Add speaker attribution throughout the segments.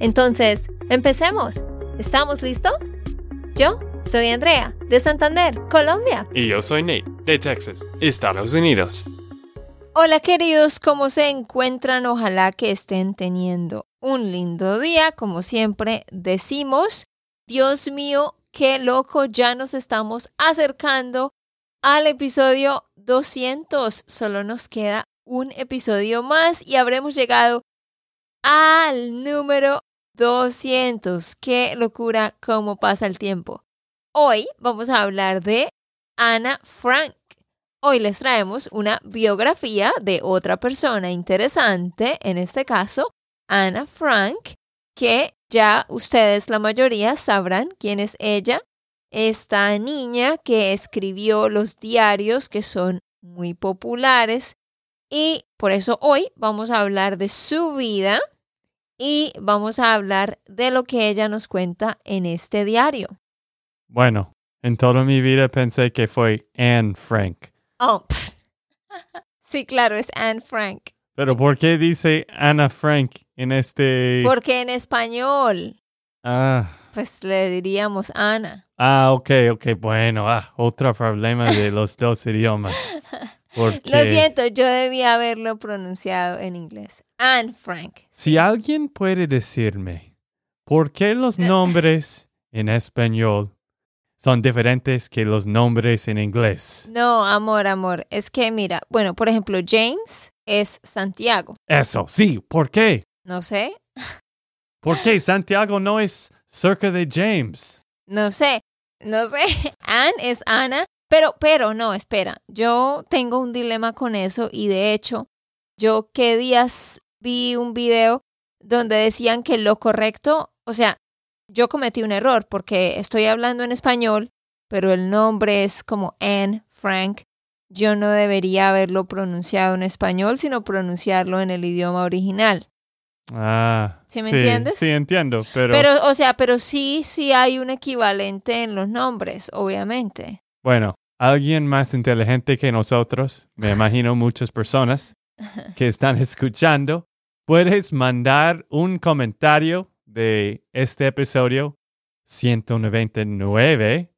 Speaker 1: Entonces, empecemos. ¿Estamos listos? Yo soy Andrea, de Santander, Colombia.
Speaker 2: Y yo soy Nate, de Texas, Estados Unidos.
Speaker 1: Hola queridos, ¿cómo se encuentran? Ojalá que estén teniendo un lindo día, como siempre decimos. Dios mío, qué loco, ya nos estamos acercando al episodio 200. Solo nos queda un episodio más y habremos llegado al número 200. Qué locura cómo pasa el tiempo. Hoy vamos a hablar de Ana Frank. Hoy les traemos una biografía de otra persona interesante, en este caso, Ana Frank, que ya ustedes la mayoría sabrán quién es ella esta niña que escribió los diarios que son muy populares y por eso hoy vamos a hablar de su vida y vamos a hablar de lo que ella nos cuenta en este diario.
Speaker 2: Bueno, en toda mi vida pensé que fue Anne Frank.
Speaker 1: Oh, sí, claro, es Anne Frank.
Speaker 2: Pero ¿por qué dice Ana Frank en este?
Speaker 1: Porque en español.
Speaker 2: Ah.
Speaker 1: Pues le diríamos Ana.
Speaker 2: Ah, ok, ok, bueno, ah, otro problema de los dos idiomas. Porque...
Speaker 1: Lo siento, yo debía haberlo pronunciado en inglés. Anne Frank.
Speaker 2: Si alguien puede decirme por qué los nombres en español son diferentes que los nombres en inglés.
Speaker 1: No, amor, amor. Es que mira, bueno, por ejemplo, James es Santiago.
Speaker 2: Eso, sí, ¿por qué?
Speaker 1: No sé.
Speaker 2: ¿Por qué Santiago no es cerca de James?
Speaker 1: No sé, no sé. Anne es Ana, pero, pero no, espera. Yo tengo un dilema con eso y de hecho, yo qué días vi un video donde decían que lo correcto, o sea, yo cometí un error porque estoy hablando en español, pero el nombre es como Anne Frank. Yo no debería haberlo pronunciado en español, sino pronunciarlo en el idioma original.
Speaker 2: Ah,
Speaker 1: ¿Sí me entiendes?
Speaker 2: Sí, entiendo, pero...
Speaker 1: Pero, o sea, pero sí, sí hay un equivalente en los nombres, obviamente.
Speaker 2: Bueno, alguien más inteligente que nosotros, me imagino muchas personas que están escuchando, puedes mandar un comentario de este episodio 199,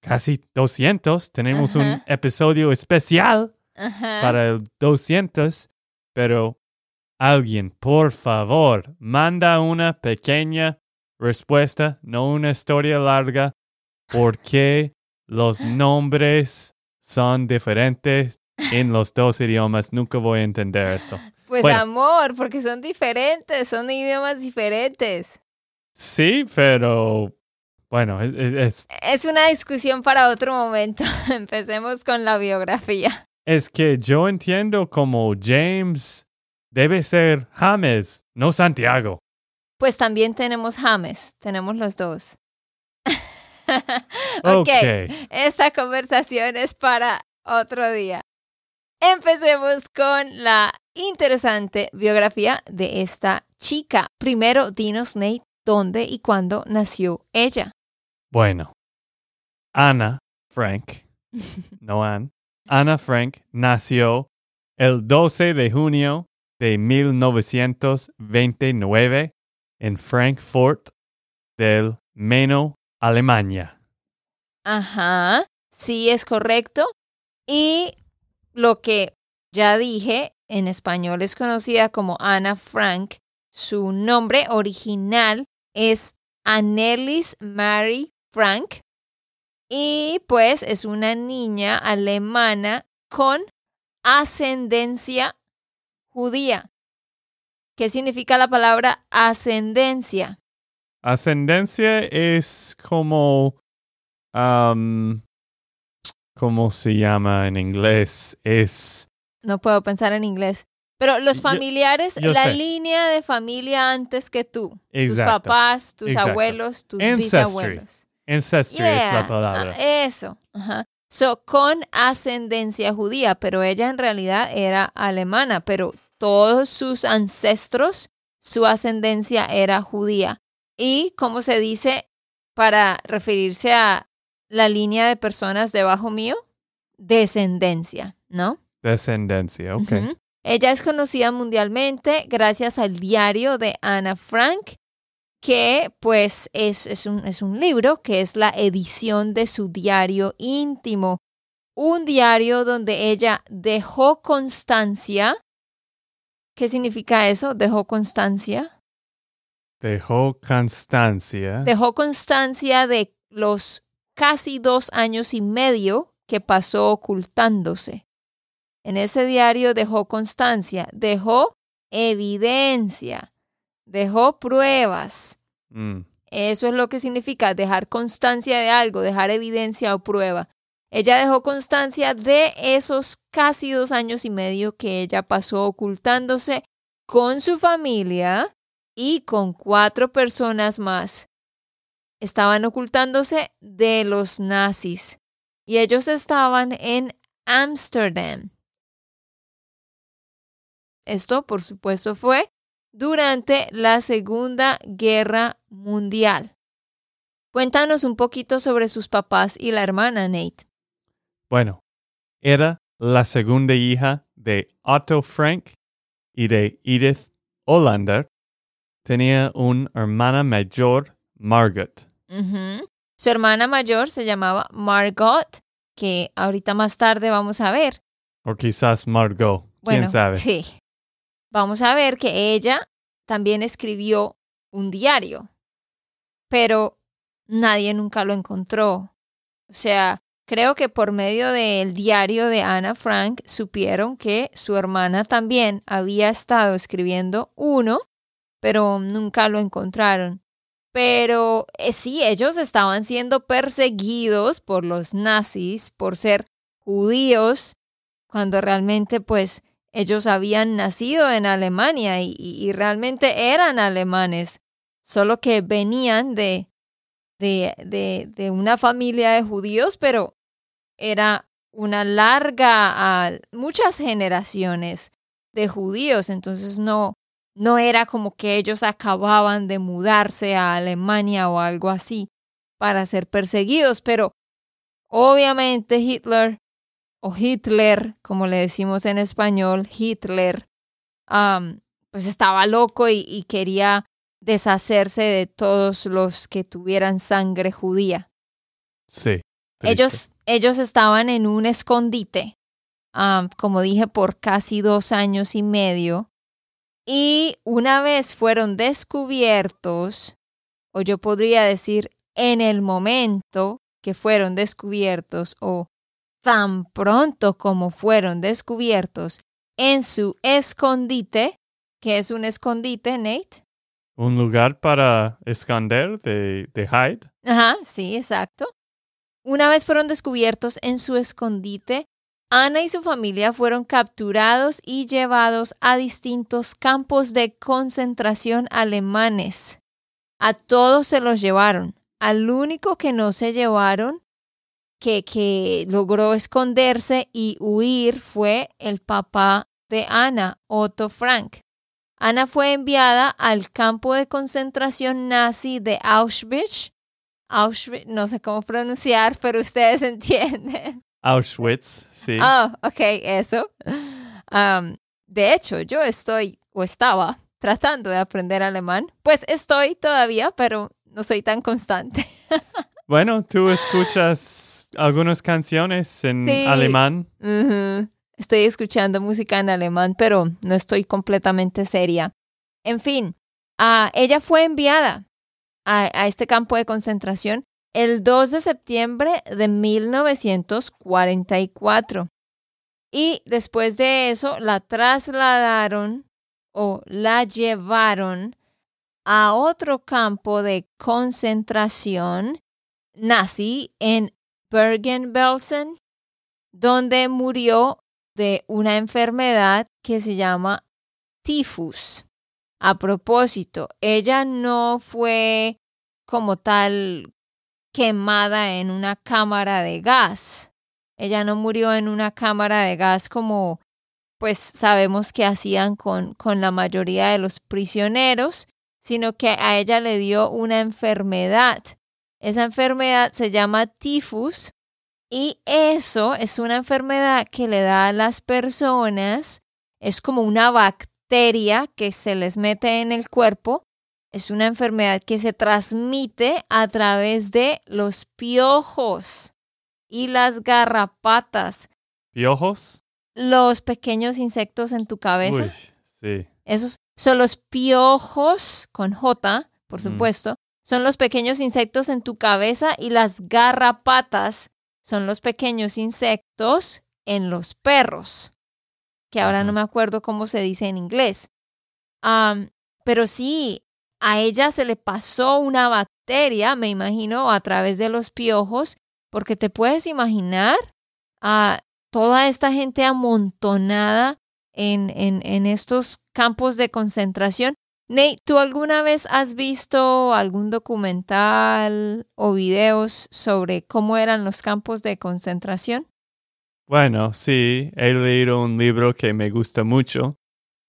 Speaker 2: casi 200. Tenemos un episodio especial para el 200, pero Alguien, por favor, manda una pequeña respuesta, no una historia larga, por qué los nombres son diferentes en los dos idiomas. Nunca voy a entender esto.
Speaker 1: Pues amor, porque son diferentes, son idiomas diferentes.
Speaker 2: Sí, pero bueno, es,
Speaker 1: es... una discusión para otro momento. Empecemos con la biografía.
Speaker 2: Es que yo entiendo como James Debe ser James, no Santiago.
Speaker 1: Pues también tenemos James, tenemos los dos.
Speaker 2: ok,
Speaker 1: okay. esta conversación es para otro día. Empecemos con la interesante biografía de esta chica. Primero, dinos, Nate, dónde y cuándo nació ella.
Speaker 2: Bueno, Ana Frank, no Anne, Ana Frank nació el 12 de junio de 1929 en Frankfurt del Meno, Alemania.
Speaker 1: Ajá, sí es correcto. Y lo que ya dije, en español es conocida como Anna Frank. Su nombre original es Annelies Mary Frank. Y pues es una niña alemana con ascendencia judía. ¿Qué significa la palabra ascendencia?
Speaker 2: Ascendencia es como... ¿Cómo se llama en inglés? Es...
Speaker 1: No puedo pensar en inglés. Pero los familiares,
Speaker 2: yo
Speaker 1: la
Speaker 2: sé.
Speaker 1: línea de familia antes que tú.
Speaker 2: Exacto.
Speaker 1: Tus papás, tus
Speaker 2: Exacto.
Speaker 1: abuelos, tus
Speaker 2: Ancestry.
Speaker 1: bisabuelos.
Speaker 2: Ancestry es la palabra.
Speaker 1: ah, Eso. Ajá. So, con ascendencia judía, pero ella en realidad era alemana, pero todos sus ancestros, su ascendencia era judía. Y, como se dice para referirse a la línea de personas debajo mío? Descendencia, ¿no?
Speaker 2: Descendencia, ok.
Speaker 1: Ella es conocida mundialmente gracias al diario de Anna Frank, que pues es, es, un, es un libro que es la edición de su diario íntimo. Un diario donde ella dejó constancia. ¿Qué significa eso? Dejó constancia.
Speaker 2: Dejó constancia.
Speaker 1: Dejó constancia de los casi dos años y medio que pasó ocultándose. En ese diario dejó constancia, dejó evidencia, dejó pruebas.
Speaker 2: Mm,
Speaker 1: Eso es lo que significa dejar constancia de algo, dejar evidencia o prueba. Ella dejó constancia de esos casi dos años y medio que ella pasó ocultándose con su familia y con cuatro personas más. Estaban ocultándose de los nazis y ellos estaban en Ámsterdam. Esto, por supuesto, fue durante la Segunda Guerra Mundial. Cuéntanos un poquito sobre sus papás y la hermana, Nate.
Speaker 2: Bueno, era la segunda hija de Otto Frank y de Edith Hollander. Tenía una hermana mayor, Margot.
Speaker 1: Su hermana mayor se llamaba Margot, que ahorita más tarde vamos a ver.
Speaker 2: O quizás Margot.
Speaker 1: Bueno,
Speaker 2: ¿Quién sabe?
Speaker 1: sí. Vamos a ver que ella también escribió un diario, pero nadie nunca lo encontró. O sea, creo que por medio del diario de Anna Frank supieron que su hermana también había estado escribiendo uno, pero nunca lo encontraron. Pero eh, sí, ellos estaban siendo perseguidos por los nazis por ser judíos, cuando realmente pues ellos habían nacido en Alemania y, realmente eran alemanes, solo que venían de, de, de, de una familia de judíos, pero era una larga, muchas generaciones de judíos, entonces no, no era como que ellos acababan de mudarse a Alemania o algo así para ser perseguidos, pero obviamente Hitler o Hitler, como le decimos en español, Hitler, pues estaba loco y, y quería deshacerse de todos los que tuvieran sangre judía.
Speaker 2: Sí. triste.
Speaker 1: Ellos, ellos estaban en un escondite, como dije, por casi dos años y medio. Y una vez fueron descubiertos, o yo podría decir en el momento que fueron descubiertos, o tan pronto como fueron descubiertos en su escondite, que es un escondite, Nate.
Speaker 2: Un lugar para esconder de, de hide.
Speaker 1: Ajá, sí, exacto. Una vez fueron descubiertos en su escondite, Ana y su familia fueron capturados y llevados a distintos campos de concentración alemanes. A todos se los llevaron. Al único que no se llevaron, que, que logró esconderse y huir, fue el papá de Ana, Otto Frank. Ana fue enviada al campo de concentración nazi de Auschwitz. Auschwitz, no sé cómo pronunciar, pero ustedes entienden.
Speaker 2: Auschwitz, sí.
Speaker 1: Oh, ok, eso. Um, de hecho, yo estoy o estaba tratando de aprender alemán. Pues estoy todavía, pero no soy tan constante.
Speaker 2: Bueno, tú escuchas algunas canciones en
Speaker 1: Sí.
Speaker 2: alemán.
Speaker 1: Ujú. Estoy escuchando música en alemán, pero no estoy completamente seria. En fin, ah, ella fue enviada a, a este campo de concentración el 2 de septiembre de 1944. Y después de eso la trasladaron o la llevaron a otro campo de concentración nazi en Bergen-Belsen, donde murió de una enfermedad que se llama tifus. A propósito, ella no fue como tal quemada en una cámara de gas. Ella no murió en una cámara de gas como pues sabemos que hacían con, con la mayoría de los prisioneros, sino que a ella le dio una enfermedad. Esa enfermedad se llama tifus y eso es una enfermedad que le da a las personas, es como una bacteria que se les mete en el cuerpo, es una enfermedad que se transmite a través de los piojos y las garrapatas.
Speaker 2: ¿Piojos?
Speaker 1: Los pequeños insectos en tu cabeza.
Speaker 2: Uy, sí.
Speaker 1: Esos son los piojos, con J, por
Speaker 2: Mm.
Speaker 1: supuesto. Son los pequeños insectos en tu cabeza y las garrapatas son los pequeños insectos en los perros, que ahora no me acuerdo cómo se dice en inglés. Am, pero sí, a ella se le pasó una bacteria, me imagino, a través de los piojos, porque te puedes imaginar a toda esta gente amontonada en, en, estos campos de concentración. Nate, ¿tú alguna vez has visto algún documental o videos sobre cómo eran los campos de concentración?
Speaker 2: Bueno, sí, he leído un libro que me gusta mucho.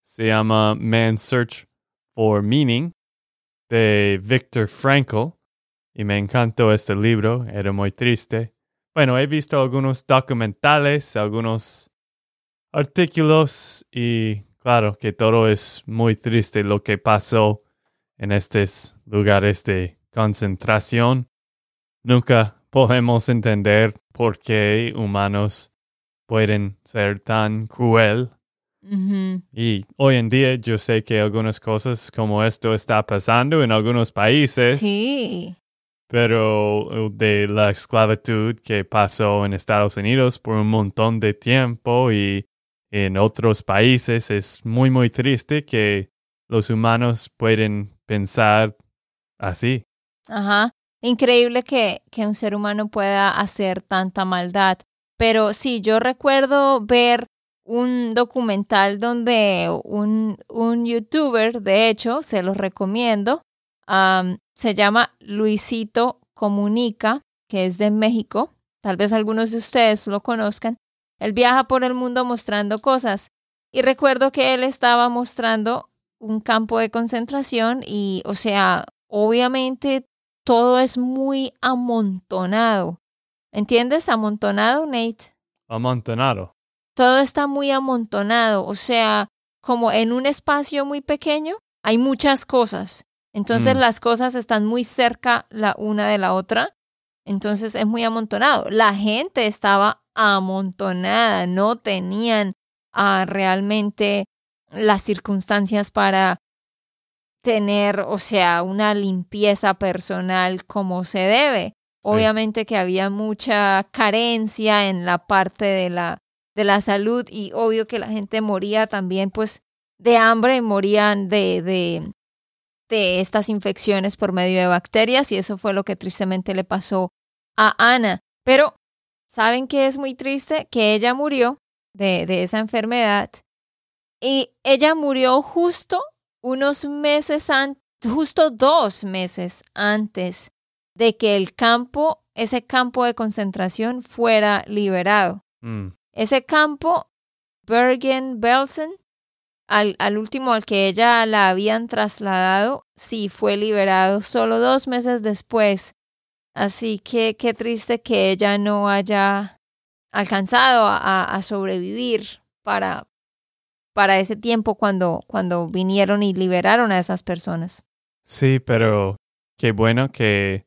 Speaker 2: Se llama Man's Search for Meaning de Viktor Frankl. Y me encantó este libro, era muy triste. Bueno, he visto algunos documentales, algunos artículos y claro que todo es muy triste lo que pasó en estos lugares de concentración. Nunca podemos entender por qué humanos pueden ser tan cruel. Y hoy en día yo sé que algunas cosas como esto está pasando en algunos países,
Speaker 1: Sí,
Speaker 2: pero de la esclavitud que pasó en Estados Unidos por un montón de tiempo y en otros países es muy muy triste que los humanos pueden pensar así.
Speaker 1: ajá. Increíble que, que un ser humano pueda hacer tanta maldad. Pero sí, yo recuerdo ver un documental donde un, un youtuber, de hecho, se los recomiendo, se llama Luisito Comunica, que es de México. Tal vez algunos de ustedes lo conozcan. Él viaja por el mundo mostrando cosas. Y recuerdo que él estaba mostrando un campo de concentración y, o sea, obviamente todo es muy amontonado. ¿Entiendes? Amontonado, Nate.
Speaker 2: Amontonado.
Speaker 1: Todo está muy amontonado, o sea, como en un espacio muy pequeño hay muchas cosas. Entonces
Speaker 2: Mm.
Speaker 1: las cosas están muy cerca la una de la otra. Entonces es muy amontonado. La gente estaba amontonada, no tenían ah, realmente las circunstancias para tener, o sea, una limpieza personal como se debe.
Speaker 2: Sí.
Speaker 1: Obviamente que había mucha carencia en la parte de la, de la salud y obvio que la gente moría también pues de hambre, morían de, de, de estas infecciones por medio de bacterias y eso fue lo que tristemente le pasó a Ana. Pero, ¿saben qué es muy triste? Que ella murió de, de esa enfermedad y ella murió justo unos meses antes, justo dos meses antes de que el campo, ese campo de concentración fuera liberado.
Speaker 2: Mm,
Speaker 1: Ese campo, Bergen-Belsen, al, al último al que ella la habían trasladado, sí fue liberado solo dos meses después. Así que qué triste que ella no haya alcanzado a, a sobrevivir para, para ese tiempo cuando, cuando vinieron y liberaron a esas personas.
Speaker 2: Sí, pero qué bueno que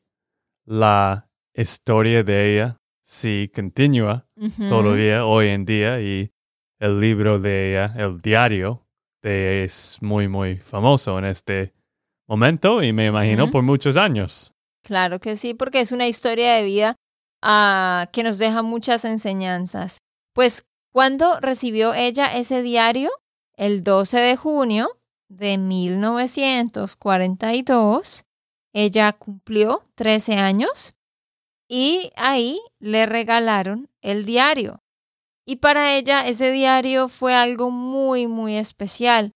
Speaker 2: la historia de ella sí continúa
Speaker 1: Ujú.
Speaker 2: todavía hoy en día y el libro de ella, el diario de es muy, muy famoso en este momento y me imagino por muchos años.
Speaker 1: Claro que sí, porque es una historia de vida ah, que nos deja muchas enseñanzas. Pues, ¿cuándo recibió ella ese diario? El 12 de junio de 1942. Ella cumplió 13 años y ahí le regalaron el diario. Y para ella ese diario fue algo muy, muy especial.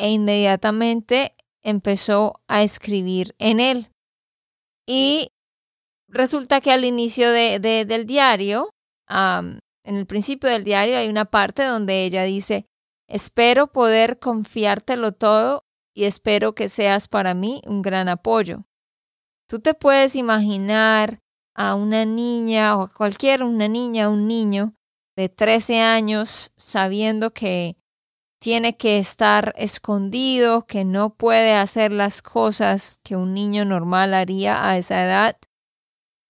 Speaker 1: e inmediatamente empezó a escribir en él. Y resulta que al inicio de, del diario, en el principio del diario hay una parte donde ella dice, espero poder confiártelo todo y espero que seas para mí un gran apoyo. Tú te puedes imaginar a una niña o a cualquier una niña, un niño de 13 años sabiendo que tiene que estar escondido, que no puede hacer las cosas que un niño normal haría a esa edad,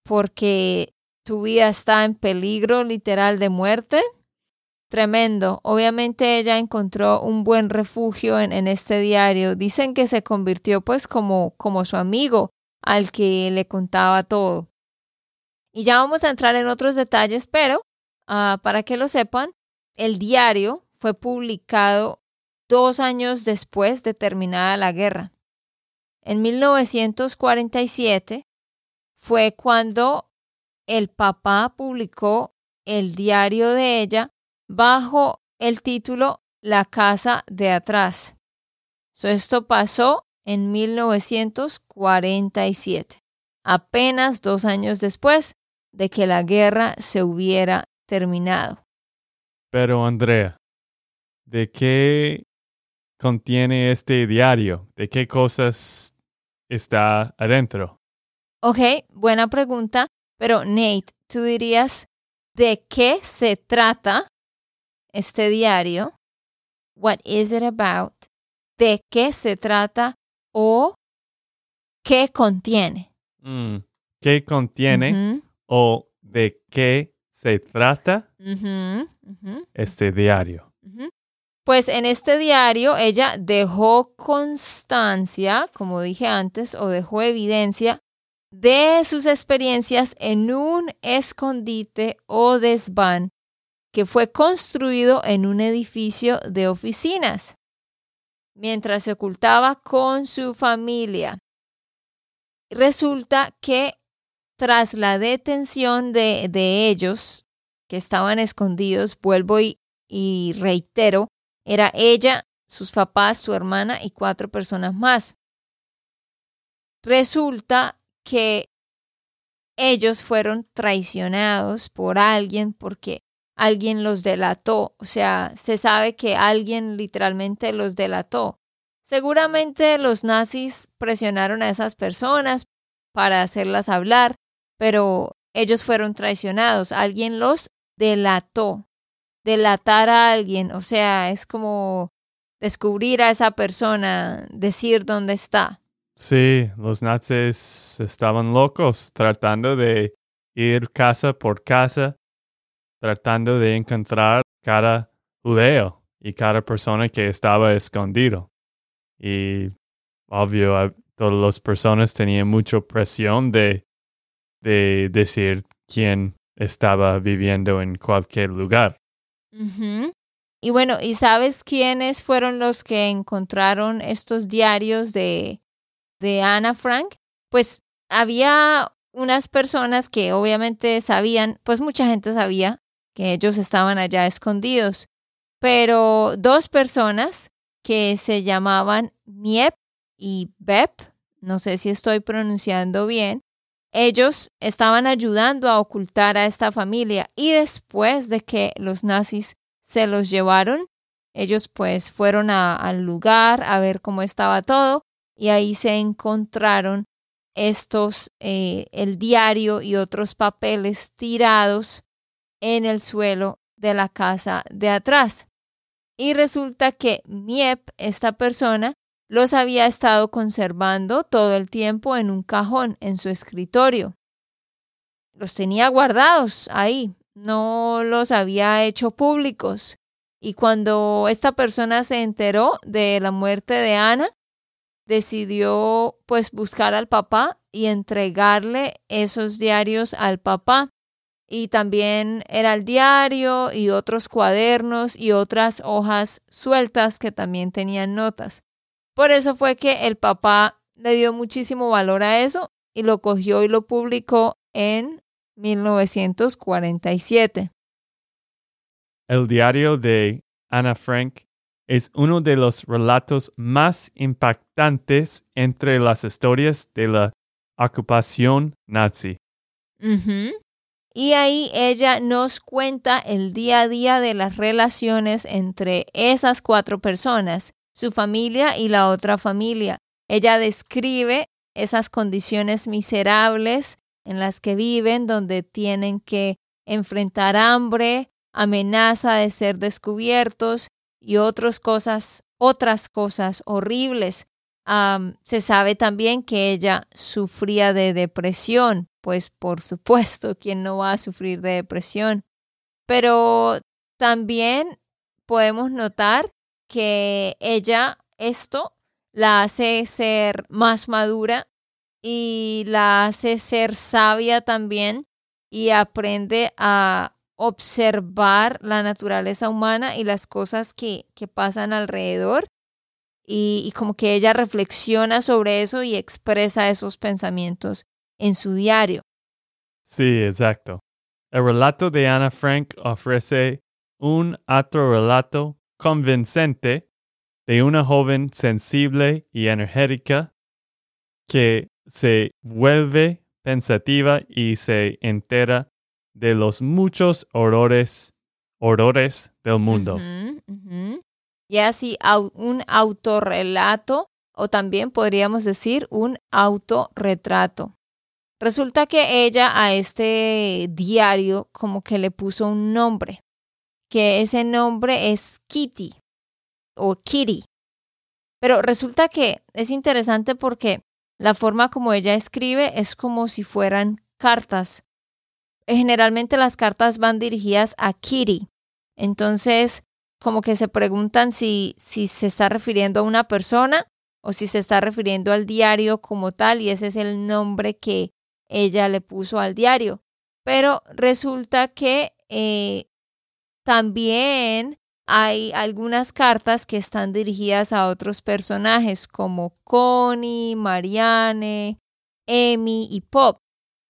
Speaker 1: porque tu vida está en peligro literal de muerte. Tremendo. Obviamente ella encontró un buen refugio en, en este diario. Dicen que se convirtió pues como, como su amigo al que le contaba todo. Y ya vamos a entrar en otros detalles, pero uh, para que lo sepan, el diario fue publicado dos años después de terminada la guerra. En 1947 fue cuando el papá publicó el diario de ella bajo el título La casa de atrás. esto pasó en 1947, apenas dos años después de que la guerra se hubiera terminado.
Speaker 2: Pero Andrea, ¿de qué contiene este diario? ¿De qué cosas está adentro?
Speaker 1: Ok, buena pregunta, pero Nate, tú dirías, ¿de qué se trata este diario? What is it about? ¿De qué se trata o qué contiene?
Speaker 2: Mm, ¿Qué contiene o de qué se trata este diario?
Speaker 1: Pues en este diario ella dejó constancia, como dije antes, o dejó evidencia de sus experiencias en un escondite o desván que fue construido en un edificio de oficinas mientras se ocultaba con su familia. Resulta que tras la detención de, de ellos, que estaban escondidos, vuelvo y, y reitero, era ella, sus papás, su hermana y cuatro personas más. Resulta que ellos fueron traicionados por alguien porque alguien los delató, o sea, se sabe que alguien literalmente los delató. Seguramente los nazis presionaron a esas personas para hacerlas hablar, pero ellos fueron traicionados, alguien los delató. Delatar a alguien, o sea, es como descubrir a esa persona, decir dónde está.
Speaker 2: Sí, los nazis estaban locos tratando de ir casa por casa tratando de encontrar cada judeo y cada persona que estaba escondido. Y obvio, todas las personas tenían mucha presión de, de decir quién estaba viviendo en cualquier lugar.
Speaker 1: Y bueno, ¿y sabes quiénes fueron los que encontraron estos diarios de, de Ana Frank? Pues había unas personas que obviamente sabían, pues mucha gente sabía que ellos estaban allá escondidos. Pero dos personas que se llamaban Miep y Bep, no sé si estoy pronunciando bien, ellos estaban ayudando a ocultar a esta familia y después de que los nazis se los llevaron, ellos pues fueron al lugar a ver cómo estaba todo y ahí se encontraron estos, eh, el diario y otros papeles tirados en el suelo de la casa de atrás. Y resulta que Miep, esta persona, los había estado conservando todo el tiempo en un cajón en su escritorio. Los tenía guardados ahí, no los había hecho públicos. Y cuando esta persona se enteró de la muerte de Ana, decidió pues buscar al papá y entregarle esos diarios al papá y también era el diario y otros cuadernos y otras hojas sueltas que también tenían notas. Por eso fue que el papá le dio muchísimo valor a eso y lo cogió y lo publicó en 1947.
Speaker 2: El diario de Anna Frank es uno de los relatos más impactantes entre las historias de la ocupación nazi.
Speaker 1: Y ahí ella nos cuenta el día a día de las relaciones entre esas cuatro personas, su familia y la otra familia. Ella describe esas condiciones miserables en las que viven, donde tienen que enfrentar hambre, amenaza de ser descubiertos y otras cosas, otras cosas horribles. se sabe también que ella sufría de depresión, pues por supuesto, ¿quién no va a sufrir de depresión? Pero también podemos notar que ella esto la hace ser más madura y la hace ser sabia también y aprende a observar la naturaleza humana y las cosas que, que pasan alrededor y, y, como que ella reflexiona sobre eso y expresa esos pensamientos en su diario.
Speaker 2: Sí, exacto. El relato de Anna Frank ofrece un otro relato convincente de una joven sensible y energética que se vuelve pensativa y se entera de los muchos horrores, horrores del mundo.
Speaker 1: Y así un autorrelato o también podríamos decir un autorretrato. Resulta que ella a este diario como que le puso un nombre, que ese nombre es Kitty o Kitty. Pero resulta que es interesante porque la forma como ella escribe es como si fueran cartas. Generalmente las cartas van dirigidas a Kitty. Entonces, como que se preguntan si, si se está refiriendo a una persona o si se está refiriendo al diario como tal y ese es el nombre que ella le puso al diario. Pero resulta que eh, también hay algunas cartas que están dirigidas a otros personajes como Connie, Marianne, Amy y Pop.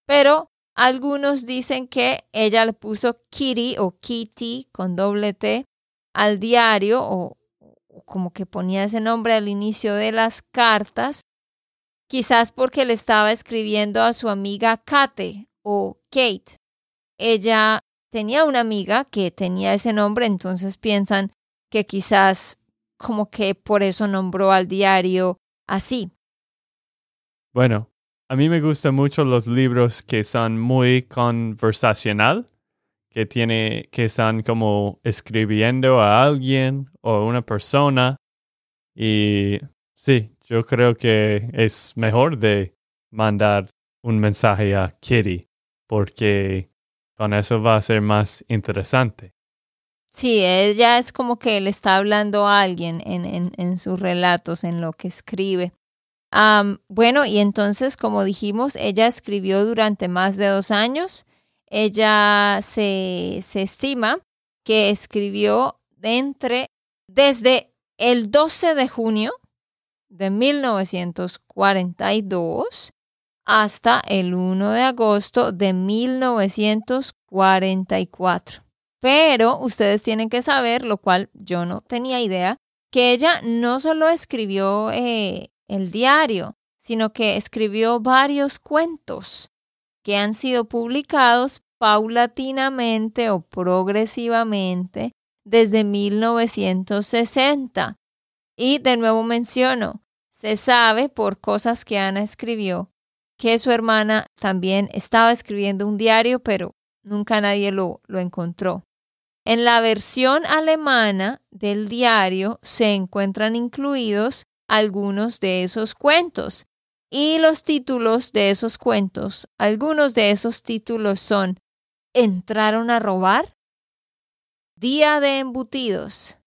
Speaker 1: Pero algunos dicen que ella le puso Kitty o Kitty con doble T al diario o, como que ponía ese nombre al inicio de las cartas, quizás porque le estaba escribiendo a su amiga Kate o Kate. Ella tenía una amiga que tenía ese nombre, entonces piensan que quizás como que por eso nombró al diario así.
Speaker 2: Bueno, a mí me gustan mucho los libros que son muy conversacional, que tiene, que están como escribiendo a alguien o una persona. Y sí, yo creo que es mejor de mandar un mensaje a Kitty, porque con eso va a ser más interesante.
Speaker 1: Sí, ella es como que le está hablando a alguien en, en, en sus relatos, en lo que escribe. bueno, y entonces, como dijimos, ella escribió durante más de dos años. Ella se, se estima que escribió entre, desde el 12 de junio de 1942 hasta el 1 de agosto de 1944. Pero ustedes tienen que saber, lo cual yo no tenía idea, que ella no solo escribió eh, el diario, sino que escribió varios cuentos que han sido publicados paulatinamente o progresivamente desde 1960. Y de nuevo menciono, se sabe por cosas que Ana escribió que su hermana también estaba escribiendo un diario, pero nunca nadie lo, lo encontró. En la versión alemana del diario se encuentran incluidos algunos de esos cuentos y los títulos de esos cuentos. Algunos de esos títulos son Entraron a robar, Día de embutidos,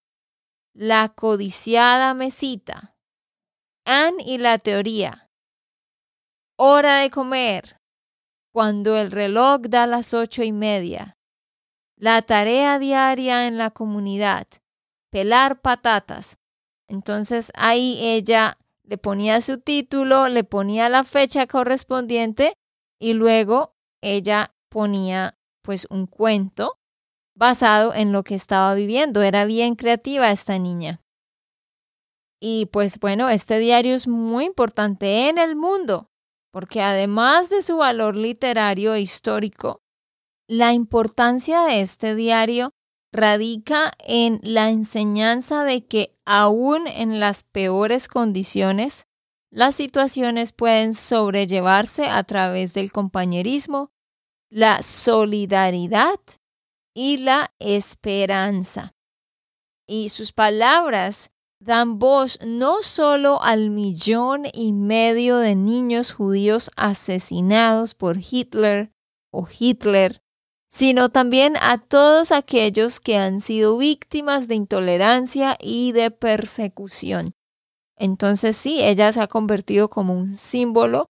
Speaker 1: La codiciada mesita, Anne y la teoría, hora de comer, cuando el reloj da las ocho y media, la tarea diaria en la comunidad, pelar patatas. Entonces ahí ella le ponía su título, le ponía la fecha correspondiente y luego ella ponía pues un cuento basado en lo que estaba viviendo. Era bien creativa esta niña. Y pues bueno, este diario es muy importante en el mundo, porque además de su valor literario e histórico, la importancia de este diario radica en la enseñanza de que aún en las peores condiciones, las situaciones pueden sobrellevarse a través del compañerismo, la solidaridad y la esperanza. Y sus palabras dan voz no solo al millón y medio de niños judíos asesinados por Hitler o Hitler, sino también a todos aquellos que han sido víctimas de intolerancia y de persecución. Entonces sí, ella se ha convertido como un símbolo,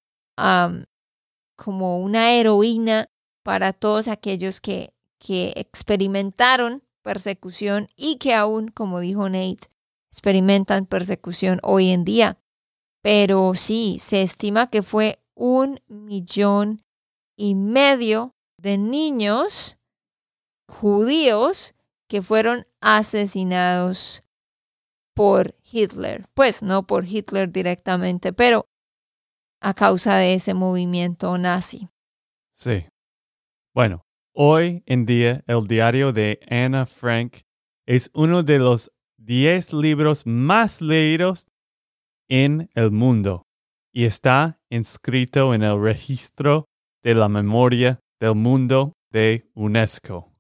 Speaker 1: como una heroína para todos aquellos que, que experimentaron persecución y que aún, como dijo Nate, experimentan persecución hoy en día. Pero sí, se estima que fue un millón y medio de niños judíos que fueron asesinados por Hitler. Pues no por Hitler directamente, pero a causa de ese movimiento nazi.
Speaker 2: Sí. Bueno, hoy en día el diario de Anna Frank es uno de los 10 libros más leídos en el mundo y está inscrito en el registro de la memoria del mundo de UNESCO.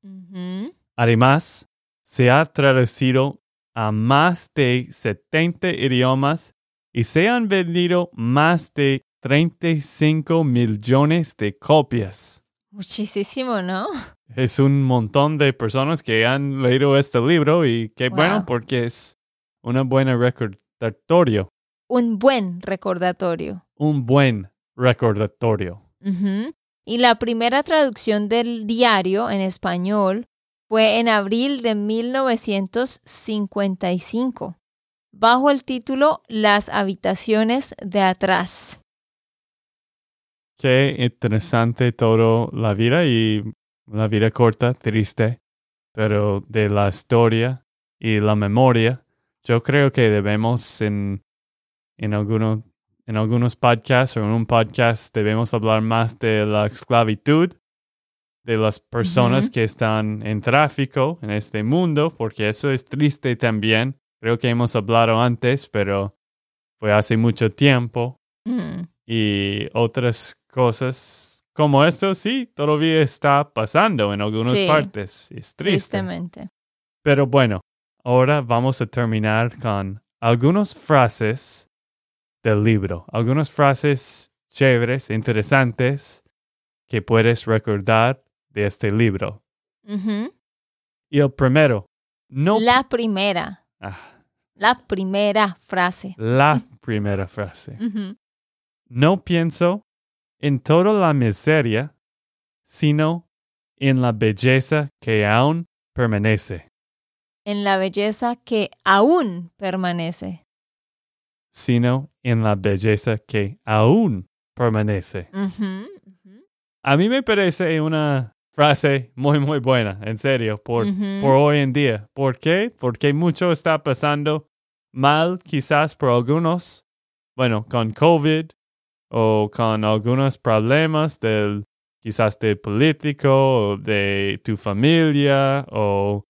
Speaker 2: Además, se ha traducido a más de 70 idiomas y se han vendido más de 35 millones de copias.
Speaker 1: Muchísimo, ¿no?
Speaker 2: Es un montón de personas que han leído este libro y qué bueno porque es un buen recordatorio.
Speaker 1: Un buen recordatorio.
Speaker 2: Un buen recordatorio.
Speaker 1: Y la primera traducción del diario en español fue en abril de 1955, bajo el título Las habitaciones de atrás.
Speaker 2: Qué interesante todo la vida y la vida corta, triste, pero de la historia y la memoria. Yo creo que debemos en, en algunos en algunos podcasts o en un podcast debemos hablar más de la esclavitud de las personas que están en tráfico en este mundo, porque eso es triste también. Creo que hemos hablado antes, pero fue hace mucho tiempo.
Speaker 1: Mm.
Speaker 2: Y otras cosas como esto, sí, todavía está pasando en algunas partes. Es triste.
Speaker 1: Tristemente.
Speaker 2: Pero bueno, ahora vamos a terminar con algunas frases del libro. Algunas frases chéveres, interesantes, que puedes recordar de este libro. Y el primero, no.
Speaker 1: La primera.
Speaker 2: Ah.
Speaker 1: La primera frase.
Speaker 2: La primera frase. No pienso en toda la miseria, sino en la belleza que aún permanece.
Speaker 1: En la belleza que aún permanece
Speaker 2: sino en la belleza que aún permanece. A mí me parece una frase muy, muy buena, en serio, por, por hoy en día. ¿Por qué? Porque mucho está pasando mal, quizás por algunos, bueno, con COVID o con algunos problemas del, quizás de político o de tu familia o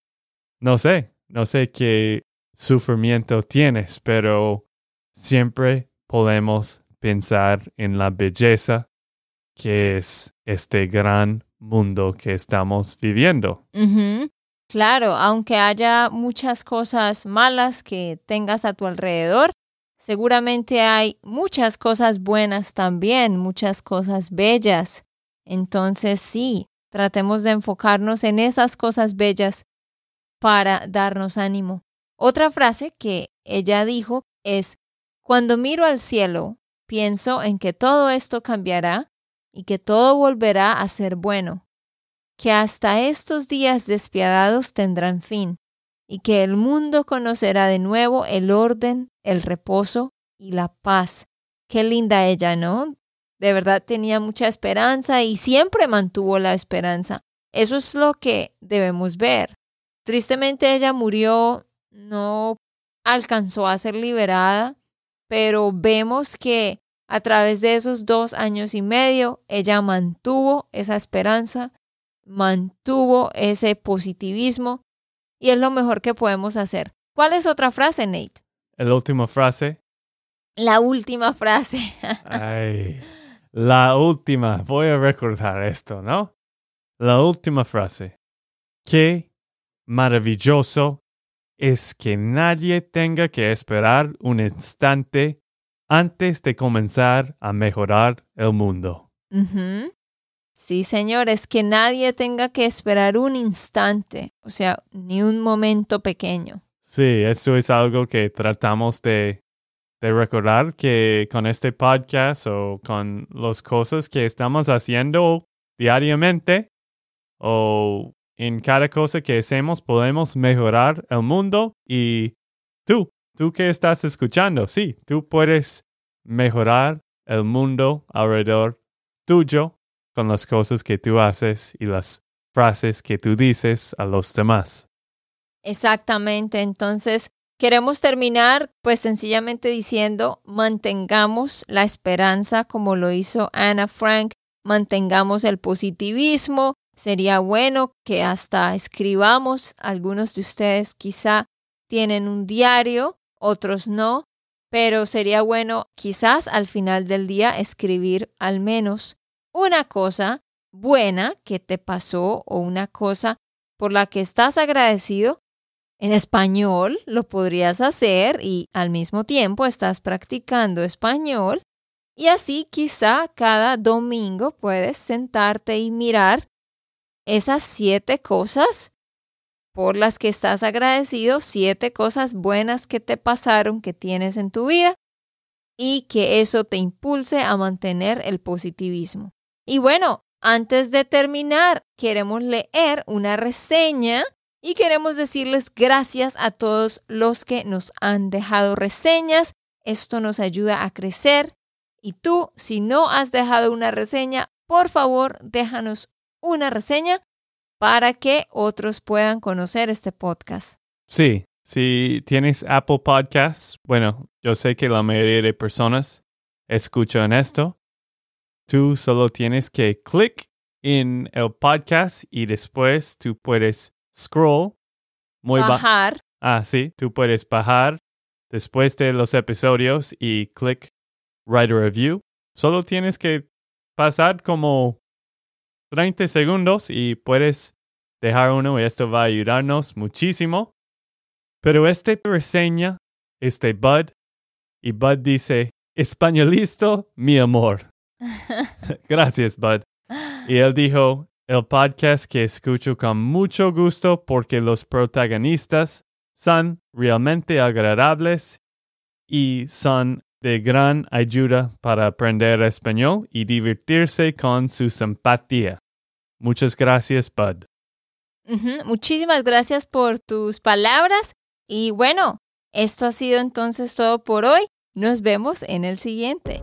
Speaker 2: no sé, no sé qué sufrimiento tienes, pero siempre podemos pensar en la belleza que es este gran mundo que estamos viviendo.
Speaker 1: Claro, aunque haya muchas cosas malas que tengas a tu alrededor, seguramente hay muchas cosas buenas también, muchas cosas bellas. Entonces sí, tratemos de enfocarnos en esas cosas bellas para darnos ánimo. Otra frase que ella dijo es, cuando miro al cielo, pienso en que todo esto cambiará y que todo volverá a ser bueno, que hasta estos días despiadados tendrán fin, y que el mundo conocerá de nuevo el orden, el reposo y la paz. Qué linda ella, ¿no? De verdad tenía mucha esperanza y siempre mantuvo la esperanza. Eso es lo que debemos ver. Tristemente ella murió no alcanzó a ser liberada, pero vemos que a través de esos dos años y medio ella mantuvo esa esperanza, mantuvo ese positivismo y es lo mejor que podemos hacer. ¿Cuál es otra frase, Nate?
Speaker 2: La última frase.
Speaker 1: La última frase.
Speaker 2: Ay, la última. Voy a recordar esto, ¿no? La última frase. Qué maravilloso es que nadie tenga que esperar un instante antes de comenzar a mejorar el mundo.
Speaker 1: Sí, señor, es que nadie tenga que esperar un instante, o sea, ni un momento pequeño.
Speaker 2: Sí, eso es algo que tratamos de, de recordar que con este podcast o con las cosas que estamos haciendo diariamente o en cada cosa que hacemos podemos mejorar el mundo y tú, tú que estás escuchando, sí, tú puedes mejorar el mundo alrededor tuyo con las cosas que tú haces y las frases que tú dices a los demás.
Speaker 1: Exactamente, entonces queremos terminar pues sencillamente diciendo mantengamos la esperanza como lo hizo Anna Frank, mantengamos el positivismo, Sería bueno que hasta escribamos, algunos de ustedes quizá tienen un diario, otros no, pero sería bueno quizás al final del día escribir al menos una cosa buena que te pasó o una cosa por la que estás agradecido. En español lo podrías hacer y al mismo tiempo estás practicando español y así quizá cada domingo puedes sentarte y mirar esas siete cosas por las que estás agradecido, siete cosas buenas que te pasaron, que tienes en tu vida, y que eso te impulse a mantener el positivismo. Y bueno, antes de terminar, queremos leer una reseña y queremos decirles gracias a todos los que nos han dejado reseñas. Esto nos ayuda a crecer. Y tú, si no has dejado una reseña, por favor, déjanos una reseña para que otros puedan conocer este podcast.
Speaker 2: Sí, si tienes Apple Podcasts, bueno, yo sé que la mayoría de personas escuchan esto. Tú solo tienes que clic en el podcast y después tú puedes scroll.
Speaker 1: Muy bajar.
Speaker 2: ah, sí, tú puedes bajar después de los episodios y clic Write a Review. Solo tienes que pasar como 30 segundos y puedes dejar uno y esto va a ayudarnos muchísimo. Pero esta reseña es de Bud y Bud dice, españolisto, mi amor. Gracias, Bud. Y él dijo, el podcast que escucho con mucho gusto porque los protagonistas son realmente agradables y son de gran ayuda para aprender español y divertirse con su simpatía. Muchas gracias, Bud.
Speaker 1: Muchísimas gracias por tus palabras. Y bueno, esto ha sido entonces todo por hoy. Nos vemos en el siguiente.